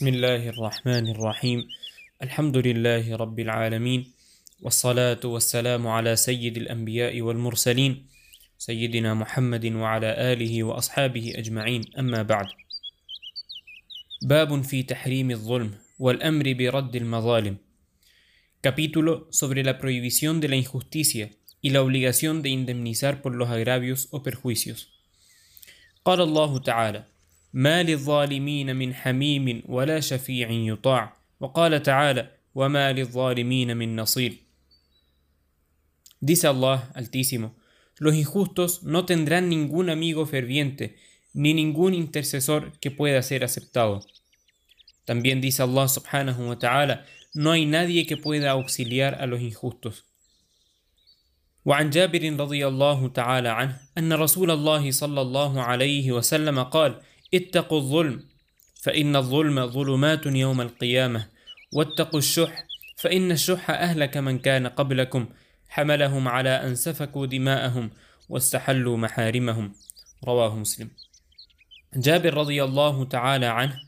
بسم الله الرحمن الرحيم. الحمد لله رب العالمين والصلاة والسلام على سيد الأنبياء والمرسلين سيدنا محمد وعلى آله وأصحابه أجمعين. أما بعد باب في تحريم الظلم والأمر برد المظالم. Capítulo sobre la prohibición de la injusticia y la obligación de indemnizar por los agravios o perjuicios. قال الله تعالى: ما للظالمين من حميم ولا شفيع يطاع وقال تعالى وما للظالمين من نصير Dice Allah Altísimo, los injustos no tendrán ningún amigo ferviente, ni ningún intercesor que pueda ser aceptado. También dice Allah subhanahu wa ta'ala, no hay nadie que pueda auxiliar a los injustos. وعن جابر رضي الله تعالى عنه أن رسول الله صلى الله عليه وسلم قال: اتقوا الظلم فإن الظلم ظلمات يوم القيامة. واتقوا الشح فإن الشح أهلك من كان قبلكم. حملهم على أن سفكوا دماءهم واستحلوا محارمهم. رواه مسلم. جابر رضي الله تعالى عنه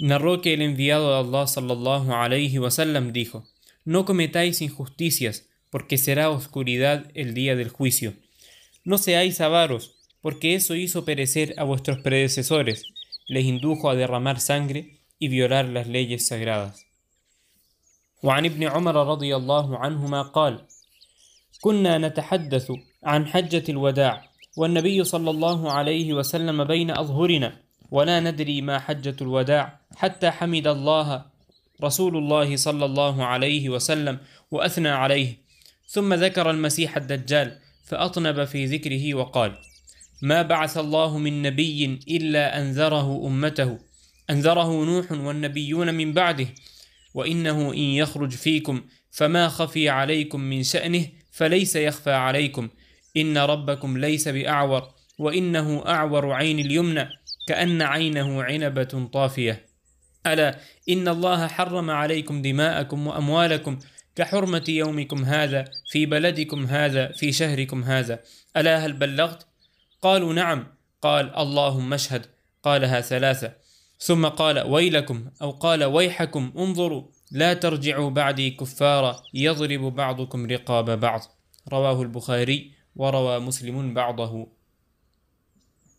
narró que el enviado de Allah sallallahu alayhi dijo: No cometáis injusticias, porque será oscuridad el día del juicio. No seáis avaros, porque eso hizo perecer a vuestros predecesores, les indujo a derramar sangre y violar las leyes sagradas. وعن ابن عمر رضي الله عنهما قال: كنا نتحدث عن حجة الوداع، والنبي صلى الله عليه وسلم بين أظهرنا، ولا ندري ما حجة الوداع حتى حمد الله رسول الله صلى الله عليه وسلم وأثنى عليه، ثم ذكر المسيح الدجال، فأطنب في ذكره وقال: ما بعث الله من نبي إلا أنذره أمته. أنذره نوح والنبيون من بعده. وإنه إن يخرج فيكم فما خفي عليكم من شأنه فليس يخفى عليكم. إن ربكم ليس بأعور وإنه أعور عين اليمنى كأن عينه عنبة طافية. ألا إن الله حرم عليكم دماءكم وأموالكم كحرمة يومكم هذا في بلدكم هذا في شهركم هذا. ألا هل بلغت؟ قالوا نعم. قال اللهم اشهد. قالها ثلاثة. ثم قال ويلكم أو قال ويحكم انظروا لا ترجعوا بعدي كفارا يضرب بعضكم رقاب بعض. رواه البخاري وروى مسلم بعضه.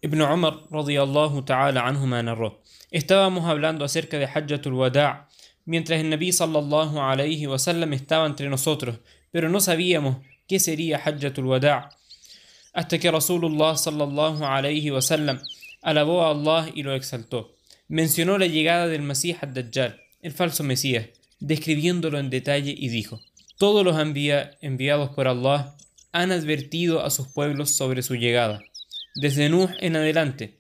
ابن عمر رضي الله تعالى عنهما نره estábamos hablando acerca de Hajjat al-Wada' mientras el Nabi sallallahu alayhi wa sallam estaba entre nosotros. pero no sabíamos qué sería Hajjat al-Wada' hasta que Rasulullah sallallahu alayhi alabó a Allah y lo exaltó. Mencionó la llegada del Masih ad-Dajjal, el falso Mesías, describiéndolo en detalle y dijo: Todos los enviados por Allah han advertido a sus pueblos sobre su llegada, desde Nuh en adelante.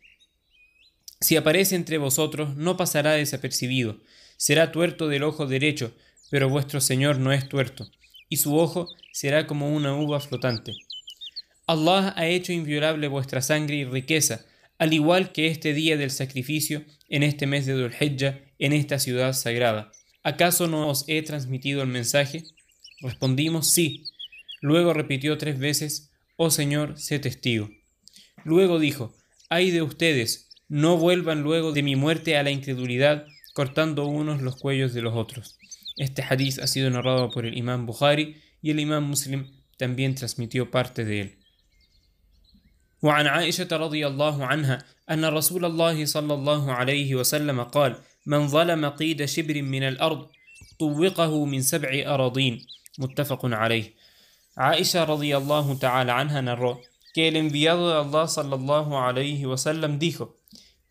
Si aparece entre vosotros, no pasará desapercibido, será tuerto del ojo derecho, pero vuestro Señor no es tuerto, y su ojo será como una uva flotante. Allah ha hecho inviolable vuestra sangre y riqueza, al igual que este día del sacrificio en este mes de Dhul en esta ciudad sagrada. ¿Acaso no os he transmitido el mensaje? Respondimos sí. Luego repitió tres veces, Oh Señor, sé testigo. Luego dijo, Ay de ustedes, no vuelvan luego de mi muerte a la incredulidad, cortando unos los cuellos de los otros. Este hadith ha sido narrado por el imán Bukhari y el imán Muslim también transmitió parte de él. وعن عائشة رضي الله عنها أن رسول الله صلى الله عليه وسلم قال: من ظلم قيد شبر من الأرض طوقه من سبع أراضين متفق عليه. عائشة رضي الله تعالى عنها narró que el enviado de Allah sallallahu alayhi wasallam dijo: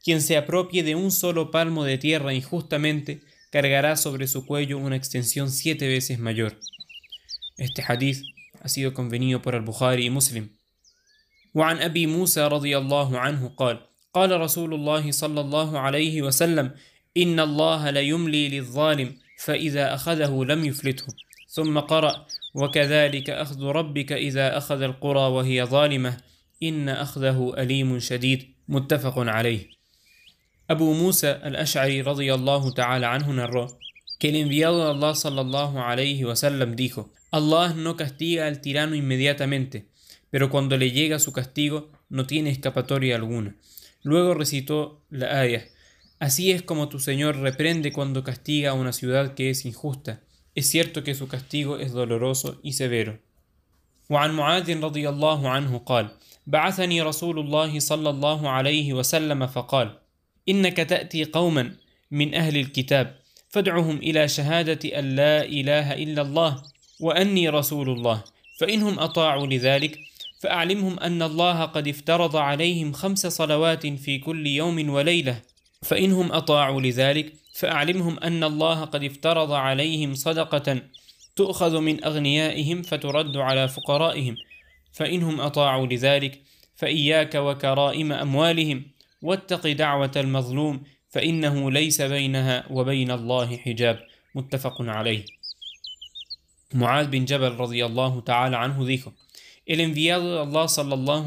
Quien se apropie de un solo palmo de tierra injustamente cargará sobre su cuello una extensión siete veces mayor. Este hadith ha sido convenido por al-Bukhari y Muslim. وعن أبي موسى رضي الله عنه قال قال رسول الله صلى الله عليه وسلم إن الله ليملي للظالم فإذا أخذه لم يفلته. ثم قرأ وكذلك أخذ ربك إذا أخذ القرى وهي ظالمة إن أخذه أليم شديد. متفق عليه. أبو موسى الأشعري رضي الله تعالى عنه narró que el enviado de Allah sallallahu alayhi wasallam dijo Allah no castiga al tirano inmediatamente pero cuando le llega su castigo no tiene escapatoria alguna. Luego recitó la ayah, Así es como tu Señor reprende cuando castiga a una ciudad que es injusta. Es cierto que su castigo es doloroso y severo. وعن معاذ رضي الله عنه قال بعثني رسول الله صلى الله عليه وسلم فقال انك تاتي قوما من اهل الكتاب فادعهم الى شهاده ان لا اله الا الله واني رسول الله فانهم اطاعوا لذلك فأعلمهم أن الله قد افترض عليهم خمس صلوات في كل يوم وليلة فانهم أطاعوا لذلك فأعلمهم أن الله قد افترض عليهم صدقة تؤخذ من أغنيائهم فترد على فقرائهم فانهم أطاعوا لذلك فإياك وكرائم أموالهم واتق دعوة المظلوم فإنه ليس بينها وبين الله حجاب. متفق عليه. Muad bin Jabal radiyallahu ta'ala anhu dijo, El enviado de Allah sallallahu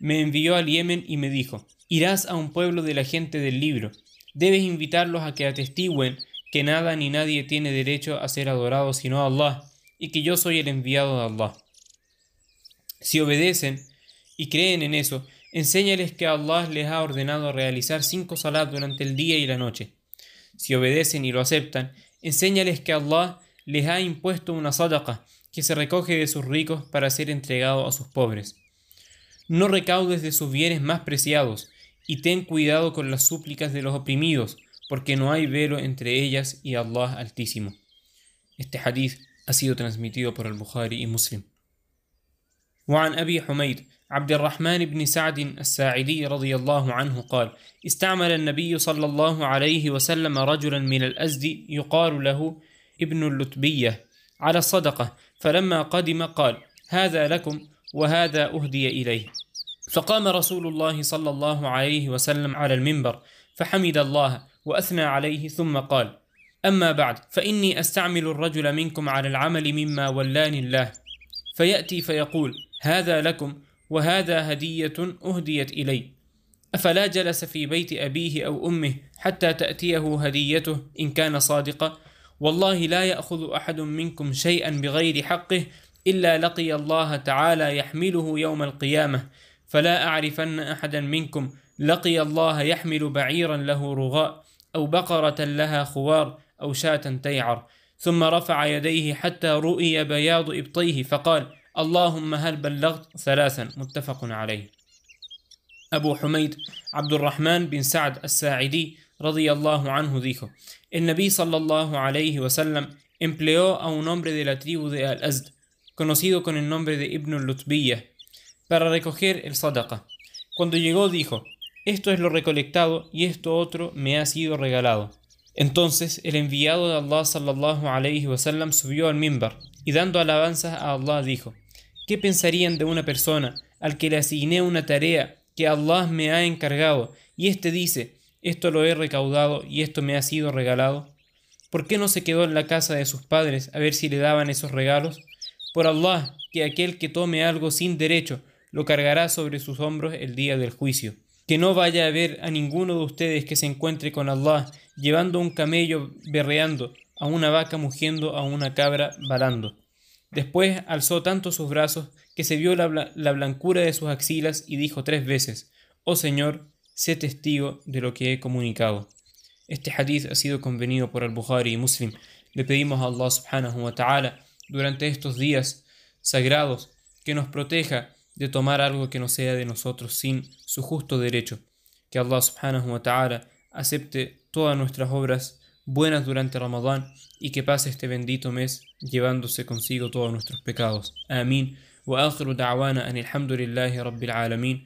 me envió al Yemen y me dijo, Irás a un pueblo de la gente del libro, debes invitarlos a que atestiguen que nada ni nadie tiene derecho a ser adorado sino Allah, y que yo soy el enviado de Allah. Si obedecen y creen en eso, enséñales que Allah les ha ordenado realizar cinco salat durante el día y la noche. Si obedecen y lo aceptan, enséñales que Allah les ha impuesto una sadaqa que se recoge de sus ricos para ser entregado a sus pobres. No recaudes de sus bienes más preciados, y ten cuidado con las súplicas de los oprimidos, porque no hay velo entre ellas y Allah Altísimo. Este hadith ha sido transmitido por el Bukhari y Muslim. وعن أبي حميد عبد الرحمن بن سعد الساعدي رضي الله عنه قال استعمل النبي صلى الله عليه وسلم رجلا من الأزد يقال له ابن اللتبية على الصدقة فلما قدم قال هذا لكم وهذا أهدي إليه. فقام رسول الله صلى الله عليه وسلم على المنبر فحمد الله وأثنى عليه ثم قال أما بعد فإني أستعمل الرجل منكم على العمل مما ولاني الله. فيأتي فيقول هذا لكم وهذا هدية أهديت إلي. أفلا جلس في بيت أبيه أو أمه حتى تأتيه هديته إن كان صادقا والله لا يأخذ أحد منكم شيئا بغير حقه إلا لقي الله تعالى يحمله يوم القيامة. فلا أعرفن أحدا منكم لقي الله يحمل بعيرا له رغاء أو بقرة لها خوار أو شاة تيعر. ثم رفع يديه حتى رؤي بياض إبطيه فقال اللهم هل بلغت؟ ثلاثا. متفق عليه. أبو حميد عبد الرحمن بن سعد الساعدي رضي الله عنه dijo El Nabi sallallahu alayhi wasallam empleó a un hombre de la tribu de Al-Azd, conocido con el nombre de Ibn al-Lutbiyah, para recoger el sadaqa. Cuando llegó dijo, esto es lo recolectado y esto otro me ha sido regalado. Entonces el enviado de Allah sallallahu alayhi wasallam subió al mimbar y dando alabanzas a Allah dijo, ¿qué pensarían de una persona al que le asigné una tarea que Allah me ha encargado y éste dice, esto lo he recaudado y esto me ha sido regalado? ¿Por qué no se quedó en la casa de sus padres a ver si le daban esos regalos? Por Allah, que aquel que tome algo sin derecho lo cargará sobre sus hombros el día del juicio. Que no vaya a ver a ninguno de ustedes que se encuentre con Allah llevando un camello berreando, a una vaca mugiendo, a una cabra balando. Después alzó tanto sus brazos que se vio la, la blancura de sus axilas y dijo tres veces, Oh Señor, sé testigo de lo que he comunicado. Este hadith ha sido convenido por al-Bukhari y Muslim. Le pedimos a Allah subhanahu wa ta'ala durante estos días sagrados que nos proteja de tomar algo que no sea de nosotros sin su justo derecho. Que Allah subhanahu wa ta'ala acepte todas nuestras obras buenas durante Ramadán y que pase este bendito mes llevándose consigo todos nuestros pecados. Amén. وآخر دعوانا أن الحمد لله رب العالمين